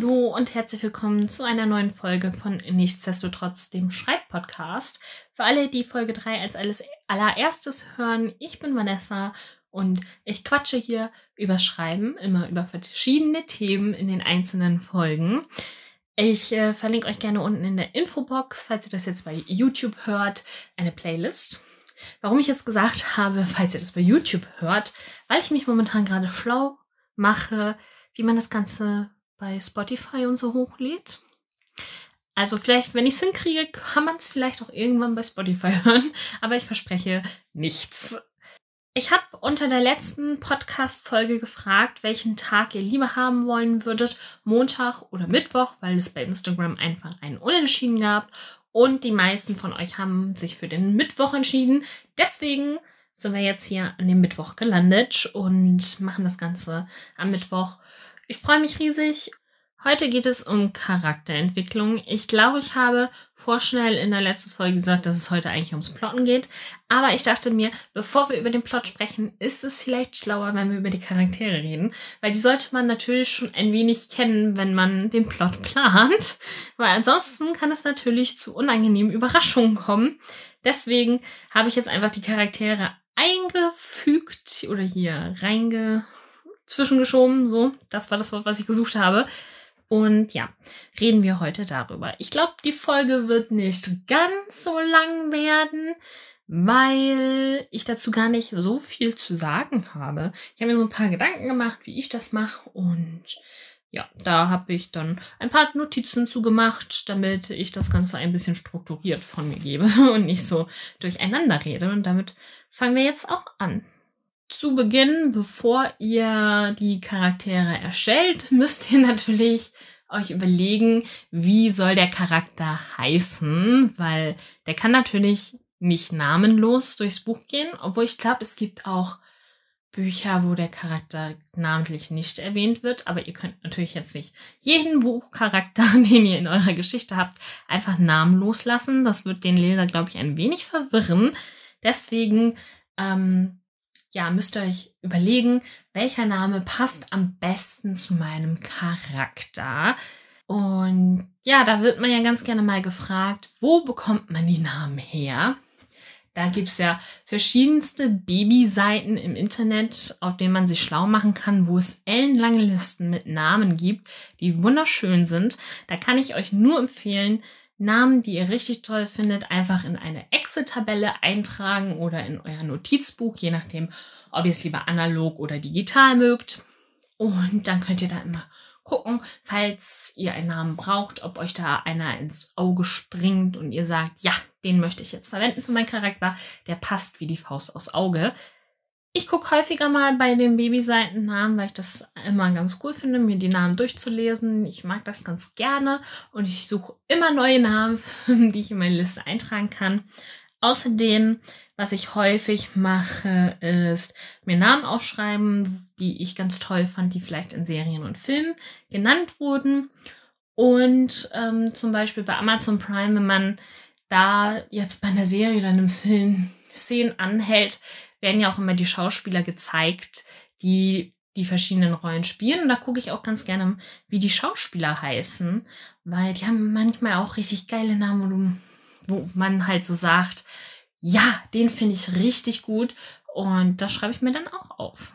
Hallo und herzlich willkommen zu einer neuen Folge von Nichtsdestotrotz, dem Schreibpodcast. Für alle, die Folge 3 als alles allererstes hören, ich bin Vanessa und ich quatsche hier über Schreiben, immer über verschiedene Themen in den einzelnen Folgen. Ich äh, verlinke euch gerne unten in der Infobox, falls ihr das jetzt bei YouTube hört, eine Playlist. Warum ich jetzt gesagt habe, falls ihr das bei YouTube hört, weil ich mich momentan gerade schlau mache, wie man das Ganze bei Spotify und so hochlädt. Also vielleicht, wenn ich es hinkriege, kann man es vielleicht auch irgendwann bei Spotify hören, aber ich verspreche nichts. Ich habe unter der letzten Podcast-Folge gefragt, welchen Tag ihr lieber haben wollen würdet, Montag oder Mittwoch, weil es bei Instagram einfach einen Unentschieden gab. Und die meisten von euch haben sich für den Mittwoch entschieden. Deswegen sind wir jetzt hier an dem Mittwoch gelandet und machen das Ganze am Mittwoch ich freue mich riesig. Heute geht es um Charakterentwicklung. Ich glaube, ich habe vorschnell in der letzten Folge gesagt, dass es heute eigentlich ums Plotten geht. Aber ich dachte mir, bevor wir über den Plot sprechen, ist es vielleicht schlauer, wenn wir über die Charaktere reden. Weil die sollte man natürlich schon ein wenig kennen, wenn man den Plot plant. Weil ansonsten kann es natürlich zu unangenehmen Überraschungen kommen. Deswegen habe ich jetzt einfach die Charaktere eingefügt oder hier reinge zwischengeschoben. So, das war das Wort, was ich gesucht habe. Und ja, reden wir heute darüber. Ich glaube, die Folge wird nicht ganz so lang werden, weil ich dazu gar nicht so viel zu sagen habe. Ich habe mir so ein paar Gedanken gemacht, wie ich das mache und ja, da habe ich dann ein paar Notizen zugemacht, damit ich das Ganze ein bisschen strukturiert von mir gebe und nicht so durcheinander rede. Und damit fangen wir jetzt auch an. Zu Beginn, bevor ihr die Charaktere erstellt, müsst ihr natürlich euch überlegen, wie soll der Charakter heißen, weil der kann natürlich nicht namenlos durchs Buch gehen, obwohl ich glaube, es gibt auch Bücher, wo der Charakter namentlich nicht erwähnt wird, aber ihr könnt natürlich jetzt nicht jeden Buchcharakter, den ihr in eurer Geschichte habt, einfach namenlos lassen. Das wird den Leser, glaube ich, ein wenig verwirren. Deswegen ähm, ja, müsst ihr euch überlegen, welcher Name passt am besten zu meinem Charakter. Und ja, da wird man ja ganz gerne mal gefragt, wo bekommt man die Namen her? Da gibt's ja verschiedenste Babyseiten im Internet, auf denen man sich schlau machen kann, wo es ellenlange Listen mit Namen gibt, die wunderschön sind. Da kann ich euch nur empfehlen, Namen, die ihr richtig toll findet, einfach in eine Excel-Tabelle eintragen oder in euer Notizbuch, je nachdem, ob ihr es lieber analog oder digital mögt. Und dann könnt ihr da immer gucken, falls ihr einen Namen braucht, ob euch da einer ins Auge springt und ihr sagt, ja, den möchte ich jetzt verwenden für meinen Charakter, der passt wie die Faust aufs Auge. Ich gucke häufiger mal bei den Babyseitennamen, weil ich das immer ganz cool finde, mir die Namen durchzulesen. Ich mag das ganz gerne und ich suche immer neue Namen, die ich in meine Liste eintragen kann. Außerdem, was ich häufig mache, ist mir Namen aufschreiben, die ich ganz toll fand, die vielleicht in Serien und Filmen genannt wurden. Und ähm, zum Beispiel bei Amazon Prime, wenn man da jetzt bei einer Serie oder einem Film Szenen anhält, werden ja auch immer die Schauspieler gezeigt, die die verschiedenen Rollen spielen. Und da gucke ich auch ganz gerne, wie die Schauspieler heißen, weil die haben manchmal auch richtig geile Namen, wo, man halt so sagt, ja, den finde ich richtig gut. Und das schreibe ich mir dann auch auf.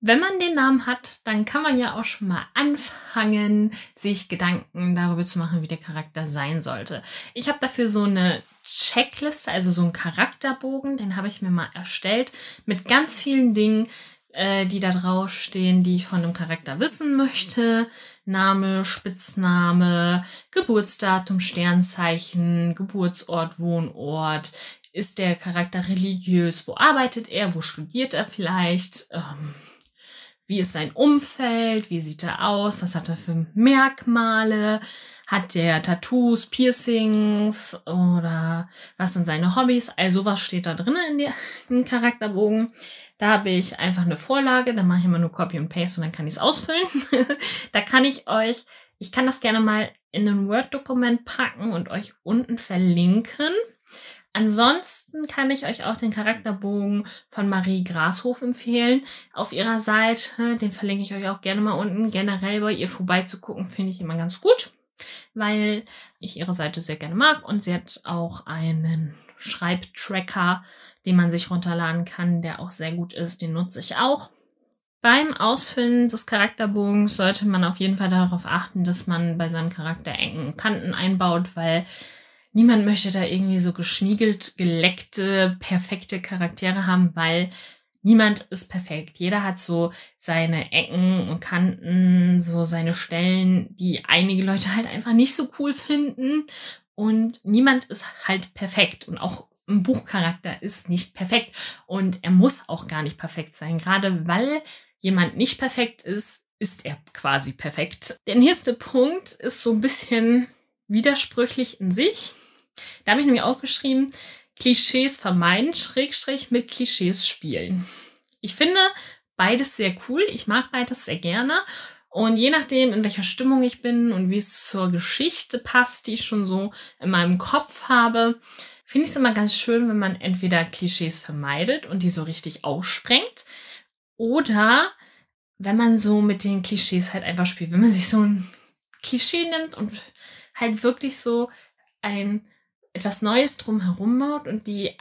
Wenn man den Namen hat, dann kann man ja auch schon mal anfangen, sich Gedanken darüber zu machen, wie der Charakter sein sollte. Ich habe dafür so eine Checkliste, also so einen Charakterbogen, den habe ich mir mal erstellt mit ganz vielen Dingen, äh, die da draufstehen, die ich von einem Charakter wissen möchte. Name, Spitzname, Geburtsdatum, Sternzeichen, Geburtsort, Wohnort. Ist der Charakter religiös? Wo arbeitet er? Wo studiert er vielleicht? Ähm, wie ist sein Umfeld? Wie sieht er aus? Was hat er für Merkmale? Hat der Tattoos, Piercings oder was sind seine Hobbys? Also was steht da drin in der, im Charakterbogen? Da habe ich einfach eine Vorlage, da mache ich immer nur Copy und Paste und dann kann ich es ausfüllen. da kann ich euch, ich kann das gerne mal in ein Word-Dokument packen und euch unten verlinken. Ansonsten kann ich euch auch den Charakterbogen von Marie Grashof empfehlen auf ihrer Seite. Den verlinke ich euch auch gerne mal unten. Generell bei ihr vorbeizugucken finde ich immer ganz gut, weil ich ihre Seite sehr gerne mag und sie hat auch einen Schreibtracker, den man sich runterladen kann, der auch sehr gut ist. Den nutze ich auch. Beim Ausfüllen des Charakterbogens sollte man auf jeden Fall darauf achten, dass man bei seinem Charakter Ecken Kanten einbaut, weil niemand möchte da irgendwie so geschniegelt, geleckte, perfekte Charaktere haben, weil niemand ist perfekt. Jeder hat so seine Ecken und Kanten, so seine Stellen, die einige Leute halt einfach nicht so cool finden. Und niemand ist halt perfekt. Und auch ein Buchcharakter ist nicht perfekt. Und er muss auch gar nicht perfekt sein. Gerade weil jemand nicht perfekt ist, ist er quasi perfekt. Der nächste Punkt ist so ein bisschen widersprüchlich in sich. Da habe ich nämlich auch geschrieben, Klischees vermeiden, Schrägstrich mit Klischees spielen. Ich finde beides sehr cool. Ich mag beides sehr gerne. Und je nachdem, in welcher Stimmung ich bin und wie es zur Geschichte passt, die ich schon so in meinem Kopf habe, finde ich es immer ganz schön, wenn man entweder Klischees vermeidet und die so richtig aussprengt oder wenn man so mit den Klischees halt einfach spielt, wenn man sich so ein Klischee nimmt und halt wirklich so ein etwas Neues drumherum baut und die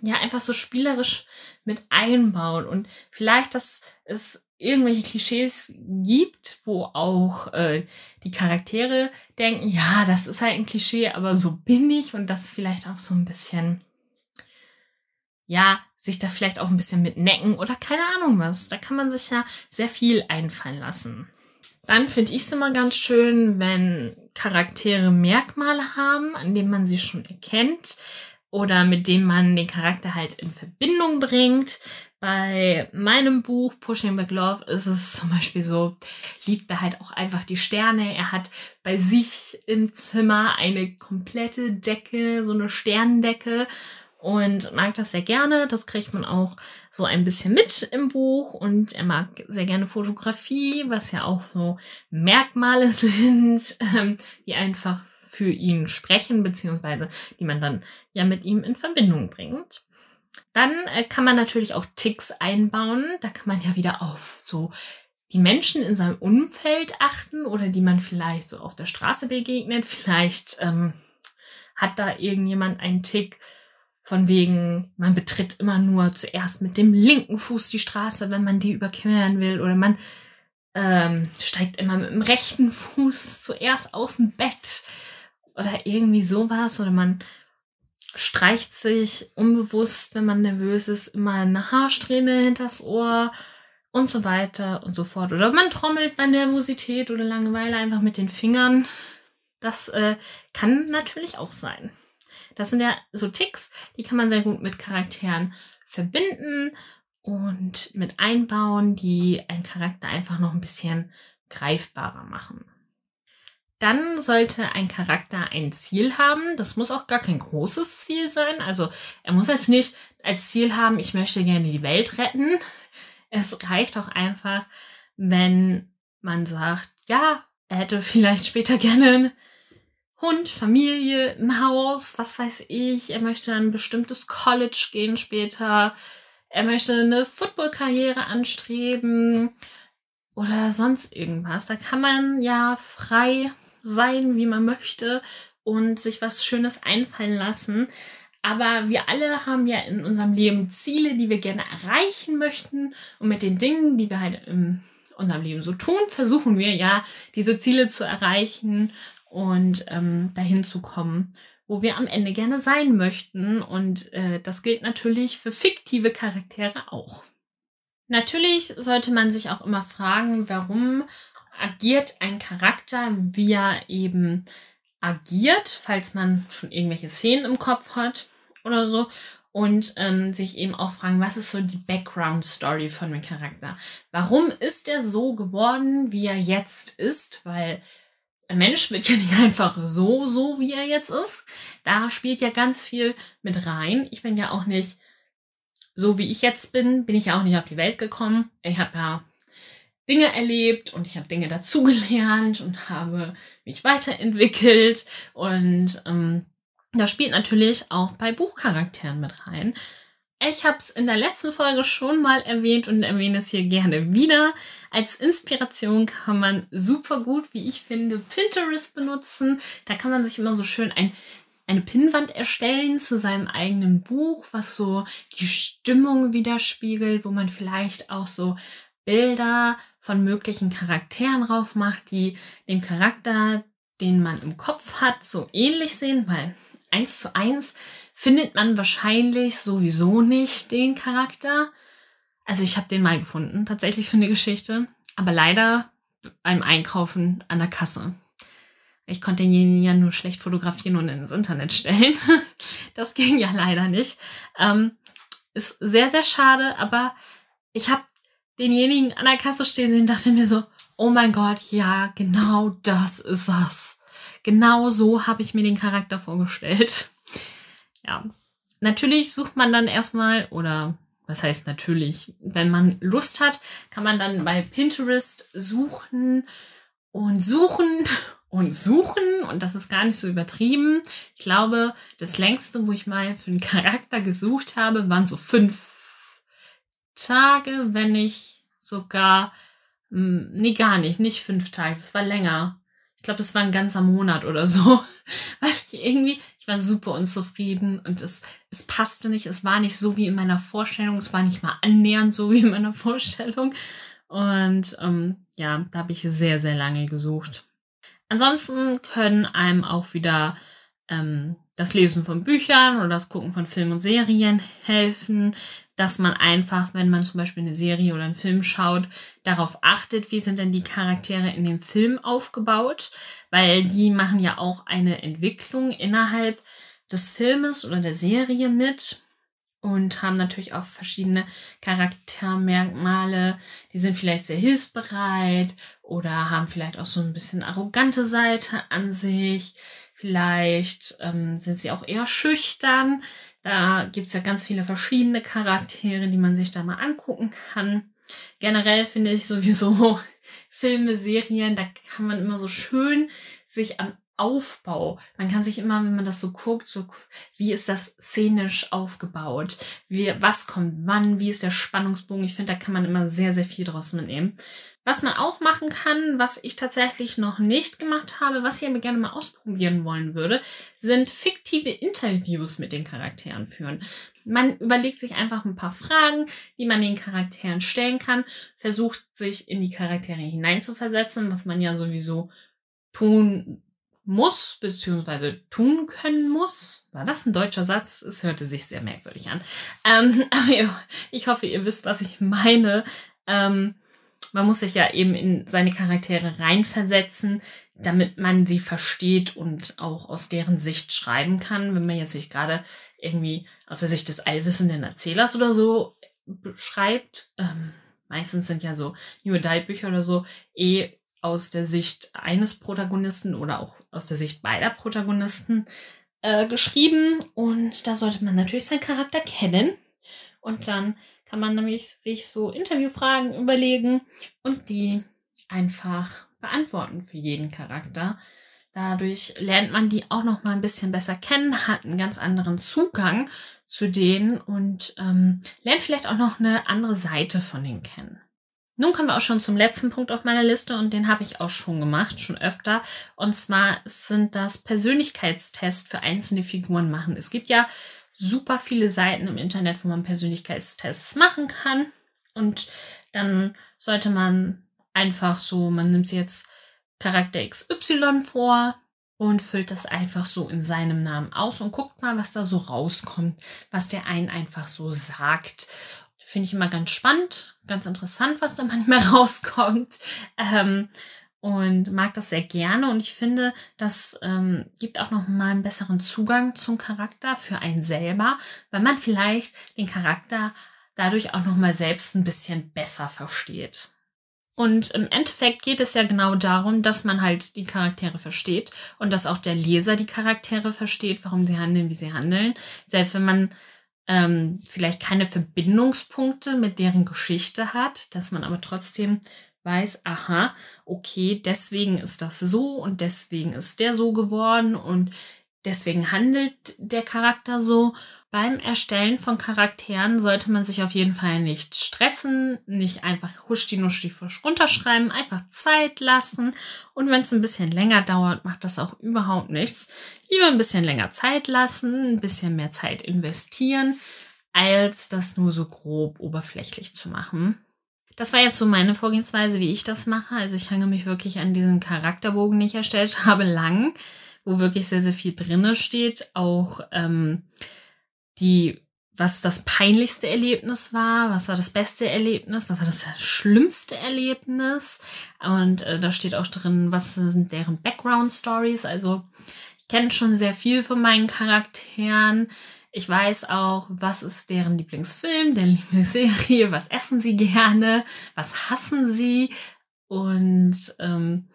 ja einfach so spielerisch mit einbaut und vielleicht, dass es irgendwelche Klischees gibt, wo auch äh, die Charaktere denken, ja, das ist halt ein Klischee, aber so bin ich und das vielleicht auch so ein bisschen, ja, sich da vielleicht auch ein bisschen mit necken oder keine Ahnung was. Da kann man sich ja sehr viel einfallen lassen. Dann finde ich es immer ganz schön, wenn Charaktere Merkmale haben, an denen man sie schon erkennt oder mit denen man den Charakter halt in Verbindung bringt. Bei meinem Buch Pushing Back Love ist es zum Beispiel so, liebt er halt auch einfach die Sterne. Er hat bei sich im Zimmer eine komplette Decke, so eine Sterndecke und mag das sehr gerne. Das kriegt man auch so ein bisschen mit im Buch und er mag sehr gerne Fotografie, was ja auch so Merkmale sind, ähm, die einfach für ihn sprechen, beziehungsweise die man dann ja mit ihm in Verbindung bringt. Dann äh, kann man natürlich auch Ticks einbauen. Da kann man ja wieder auf so die Menschen in seinem Umfeld achten oder die man vielleicht so auf der Straße begegnet. Vielleicht ähm, hat da irgendjemand einen Tick, von wegen, man betritt immer nur zuerst mit dem linken Fuß die Straße, wenn man die überqueren will. Oder man ähm, steigt immer mit dem rechten Fuß zuerst aus dem Bett. Oder irgendwie sowas. Oder man streicht sich unbewusst, wenn man nervös ist, immer eine Haarsträhne hinters Ohr und so weiter und so fort. Oder man trommelt bei Nervosität oder Langeweile einfach mit den Fingern. Das äh, kann natürlich auch sein. Das sind ja so Ticks, die kann man sehr gut mit Charakteren verbinden und mit einbauen, die einen Charakter einfach noch ein bisschen greifbarer machen. Dann sollte ein Charakter ein Ziel haben. Das muss auch gar kein großes Ziel sein. Also er muss jetzt nicht als Ziel haben, ich möchte gerne die Welt retten. Es reicht auch einfach, wenn man sagt, ja, er hätte vielleicht später gerne Hund, Familie, ein Haus, was weiß ich. Er möchte ein bestimmtes College gehen später. Er möchte eine Footballkarriere anstreben oder sonst irgendwas. Da kann man ja frei sein, wie man möchte und sich was Schönes einfallen lassen. Aber wir alle haben ja in unserem Leben Ziele, die wir gerne erreichen möchten. Und mit den Dingen, die wir halt in unserem Leben so tun, versuchen wir ja, diese Ziele zu erreichen und ähm, dahin zu kommen, wo wir am Ende gerne sein möchten. Und äh, das gilt natürlich für fiktive Charaktere auch. Natürlich sollte man sich auch immer fragen, warum agiert ein Charakter, wie er eben agiert, falls man schon irgendwelche Szenen im Kopf hat oder so. Und ähm, sich eben auch fragen, was ist so die Background-Story von dem Charakter? Warum ist er so geworden, wie er jetzt ist? Weil ein Mensch wird ja nicht einfach so, so wie er jetzt ist. Da spielt ja ganz viel mit rein. Ich bin ja auch nicht so, wie ich jetzt bin, bin ich ja auch nicht auf die Welt gekommen. Ich habe ja Dinge erlebt und ich habe Dinge dazugelernt und habe mich weiterentwickelt und ähm, Das spielt natürlich auch bei Buchcharakteren mit rein. Ich habe es in der letzten Folge schon mal erwähnt und erwähne es hier gerne wieder. Als Inspiration kann man super gut, wie ich finde, Pinterest benutzen. Da kann man sich immer so schön ein, eine Pinnwand erstellen zu seinem eigenen Buch, was so die Stimmung widerspiegelt, wo man vielleicht auch so Bilder von möglichen Charakteren drauf macht, die dem Charakter, den man im Kopf hat, so ähnlich sehen, weil eins zu eins findet man wahrscheinlich sowieso nicht den Charakter. Also ich habe den mal gefunden, tatsächlich für eine Geschichte, aber leider beim Einkaufen an der Kasse. Ich konnte denjenigen ja nur schlecht fotografieren und ins Internet stellen. das ging ja leider nicht. Ähm, ist sehr, sehr schade, aber ich habe denjenigen an der Kasse stehen sehen und dachte mir so, oh mein Gott, ja, genau das ist das. Genau so habe ich mir den Charakter vorgestellt. Ja. Natürlich sucht man dann erstmal, oder was heißt natürlich, wenn man Lust hat, kann man dann bei Pinterest suchen und suchen und suchen und das ist gar nicht so übertrieben. Ich glaube, das längste, wo ich mal für einen Charakter gesucht habe, waren so fünf Tage, wenn ich sogar, hm, nee, gar nicht, nicht fünf Tage, das war länger. Glaube, das war ein ganzer Monat oder so, weil ich irgendwie, ich war super unzufrieden und es, es passte nicht, es war nicht so wie in meiner Vorstellung, es war nicht mal annähernd so wie in meiner Vorstellung. Und ähm, ja, da habe ich sehr, sehr lange gesucht. Ansonsten können einem auch wieder ähm, das Lesen von Büchern oder das Gucken von Filmen und Serien helfen, dass man einfach, wenn man zum Beispiel eine Serie oder einen Film schaut, darauf achtet, wie sind denn die Charaktere in dem Film aufgebaut, weil die machen ja auch eine Entwicklung innerhalb des Filmes oder der Serie mit und haben natürlich auch verschiedene Charaktermerkmale. Die sind vielleicht sehr hilfsbereit oder haben vielleicht auch so ein bisschen arrogante Seite an sich. Vielleicht ähm, sind sie auch eher schüchtern. Da gibt's ja ganz viele verschiedene Charaktere, die man sich da mal angucken kann. Generell finde ich sowieso Filme, Serien, da kann man immer so schön sich am Aufbau. Man kann sich immer, wenn man das so guckt, so, wie ist das szenisch aufgebaut? Wie, was kommt wann? Wie ist der Spannungsbogen? Ich finde, da kann man immer sehr, sehr viel draus mitnehmen. Was man auch machen kann, was ich tatsächlich noch nicht gemacht habe, was ich aber gerne mal ausprobieren wollen würde, sind fiktive Interviews mit den Charakteren führen. Man überlegt sich einfach ein paar Fragen, die man den Charakteren stellen kann, versucht sich in die Charaktere hineinzuversetzen, was man ja sowieso tun muss, beziehungsweise tun können muss. War das ein deutscher Satz? Es hörte sich sehr merkwürdig an. Ähm, aber ich hoffe, ihr wisst, was ich meine. Ähm, man muss sich ja eben in seine Charaktere reinversetzen, damit man sie versteht und auch aus deren Sicht schreiben kann. Wenn man jetzt sich gerade irgendwie aus der Sicht des allwissenden Erzählers oder so schreibt, ähm, meistens sind ja so New Adult Bücher oder so eh aus der Sicht eines Protagonisten oder auch aus der Sicht beider Protagonisten äh, geschrieben. Und da sollte man natürlich seinen Charakter kennen. Und dann kann man nämlich sich so Interviewfragen überlegen und die einfach beantworten für jeden Charakter. Dadurch lernt man die auch noch mal ein bisschen besser kennen, hat einen ganz anderen Zugang zu denen und ähm, lernt vielleicht auch noch eine andere Seite von denen kennen. Nun kommen wir auch schon zum letzten Punkt auf meiner Liste und den habe ich auch schon gemacht, schon öfter. Und zwar sind das Persönlichkeitstests für einzelne Figuren machen. Es gibt ja super viele Seiten im Internet, wo man Persönlichkeitstests machen kann. Und dann sollte man einfach so, man nimmt jetzt Charakter XY vor und füllt das einfach so in seinem Namen aus und guckt mal, was da so rauskommt, was der einen einfach so sagt. Finde ich immer ganz spannend, ganz interessant, was da manchmal rauskommt. Ähm, und mag das sehr gerne. Und ich finde, das ähm, gibt auch noch mal einen besseren Zugang zum Charakter für einen selber, weil man vielleicht den Charakter dadurch auch noch mal selbst ein bisschen besser versteht. Und im Endeffekt geht es ja genau darum, dass man halt die Charaktere versteht und dass auch der Leser die Charaktere versteht, warum sie handeln, wie sie handeln. Selbst wenn man ähm, vielleicht keine Verbindungspunkte mit deren Geschichte hat, dass man aber trotzdem weiß, aha, okay, deswegen ist das so und deswegen ist der so geworden und deswegen handelt der Charakter so. Beim Erstellen von Charakteren sollte man sich auf jeden Fall nicht stressen, nicht einfach huschti nuschti runterschreiben, einfach Zeit lassen. Und wenn es ein bisschen länger dauert, macht das auch überhaupt nichts. Lieber ein bisschen länger Zeit lassen, ein bisschen mehr Zeit investieren, als das nur so grob oberflächlich zu machen. Das war jetzt so meine Vorgehensweise, wie ich das mache. Also ich hange mich wirklich an diesen Charakterbogen, den ich erstellt habe, lang, wo wirklich sehr, sehr viel drinne steht. Auch ähm, die, was das peinlichste Erlebnis war, was war das beste Erlebnis, was war das schlimmste Erlebnis. Und äh, da steht auch drin, was sind deren Background Stories. Also ich kenne schon sehr viel von meinen Charakteren. Ich weiß auch, was ist deren Lieblingsfilm, deren Lieblingsserie, was essen sie gerne, was hassen sie. Und ähm,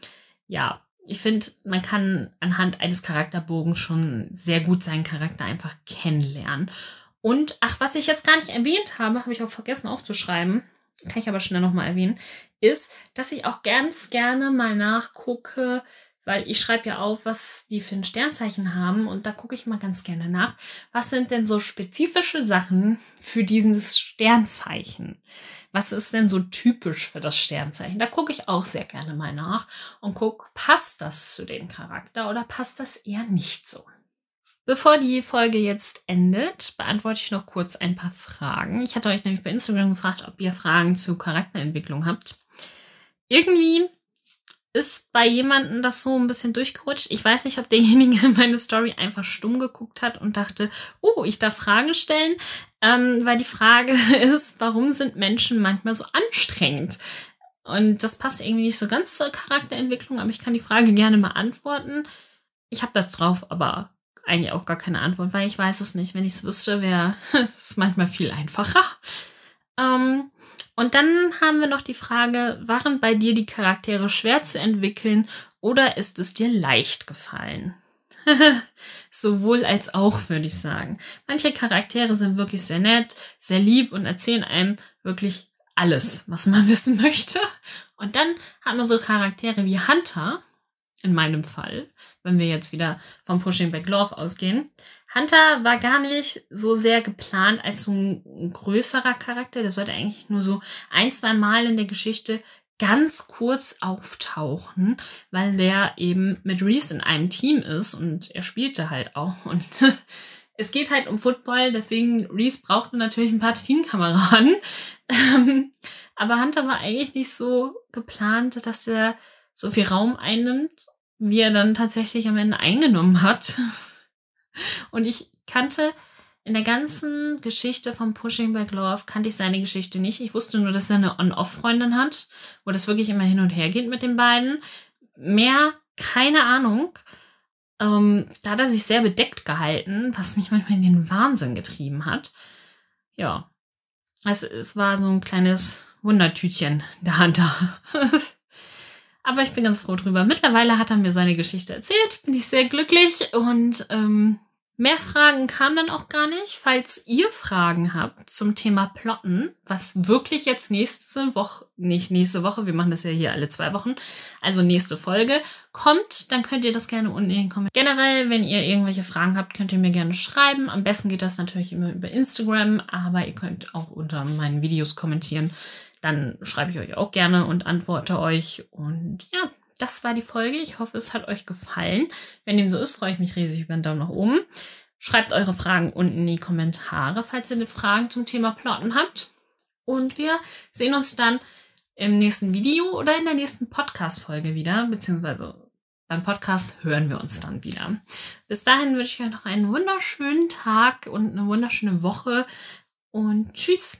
ja, ich finde, man kann anhand eines Charakterbogens schon sehr gut seinen Charakter einfach kennenlernen. Und, ach, was ich jetzt gar nicht erwähnt habe, habe ich auch vergessen aufzuschreiben, kann ich aber schnell nochmal erwähnen, ist, dass ich auch ganz gerne mal nachgucke, weil ich schreibe ja auf, was die für ein Sternzeichen haben und da gucke ich mal ganz gerne nach, was sind denn so spezifische Sachen für dieses Sternzeichen? was ist denn so typisch für das Sternzeichen? Da gucke ich auch sehr gerne mal nach und gucke, passt das zu dem Charakter oder passt das eher nicht so? Bevor die Folge jetzt endet, beantworte ich noch kurz ein paar Fragen. Ich hatte euch nämlich bei Instagram gefragt, ob ihr Fragen zu Charakterentwicklung habt. Irgendwie ist bei jemandem das so ein bisschen durchgerutscht. Ich weiß nicht, ob derjenige meine Story einfach stumm geguckt hat und dachte, oh, ich darf Fragen stellen. Ähm, weil die Frage ist, warum sind Menschen manchmal so anstrengend? Und das passt irgendwie nicht so ganz zur Charakterentwicklung, aber ich kann die Frage gerne mal antworten. Ich habe da drauf aber eigentlich auch gar keine Antwort, weil ich weiß es nicht. Wenn ich es wüsste, wäre es manchmal viel einfacher. Ähm, und dann haben wir noch die Frage, waren bei dir die Charaktere schwer zu entwickeln oder ist es dir leicht gefallen? Sowohl als auch, würde ich sagen. Manche Charaktere sind wirklich sehr nett, sehr lieb und erzählen einem wirklich alles, was man wissen möchte. Und dann haben wir so Charaktere wie Hunter, in meinem Fall, wenn wir jetzt wieder vom Pushing Back Love ausgehen. Hunter war gar nicht so sehr geplant als so ein größerer Charakter. Der sollte eigentlich nur so ein, zwei Mal in der Geschichte ganz kurz auftauchen, weil der eben mit Reese in einem Team ist und er spielte halt auch. Und es geht halt um Football, deswegen Reese brauchte natürlich ein paar Teamkameraden. Aber Hunter war eigentlich nicht so geplant, dass er so viel Raum einnimmt, wie er dann tatsächlich am Ende eingenommen hat. Und ich kannte in der ganzen Geschichte von Pushing Back Love kannte ich seine Geschichte nicht. Ich wusste nur, dass er eine On-Off-Freundin hat, wo das wirklich immer hin und her geht mit den beiden. Mehr, keine Ahnung. Ähm, da hat er sich sehr bedeckt gehalten, was mich manchmal in den Wahnsinn getrieben hat. Ja. Es, es war so ein kleines Wundertütchen, der Hunter. Aber ich bin ganz froh drüber. Mittlerweile hat er mir seine Geschichte erzählt, bin ich sehr glücklich und ähm, Mehr Fragen kamen dann auch gar nicht. Falls ihr Fragen habt zum Thema Plotten, was wirklich jetzt nächste Woche, nicht nächste Woche, wir machen das ja hier alle zwei Wochen, also nächste Folge kommt, dann könnt ihr das gerne unten in den Kommentaren. Generell, wenn ihr irgendwelche Fragen habt, könnt ihr mir gerne schreiben. Am besten geht das natürlich immer über Instagram, aber ihr könnt auch unter meinen Videos kommentieren. Dann schreibe ich euch auch gerne und antworte euch. Und ja, das war die Folge. Ich hoffe, es hat euch gefallen. Wenn dem so ist, freue ich mich riesig über einen Daumen nach oben. Schreibt eure Fragen unten in die Kommentare, falls ihr Fragen zum Thema Plotten habt. Und wir sehen uns dann im nächsten Video oder in der nächsten Podcast-Folge wieder, beziehungsweise beim Podcast hören wir uns dann wieder. Bis dahin wünsche ich euch noch einen wunderschönen Tag und eine wunderschöne Woche und tschüss.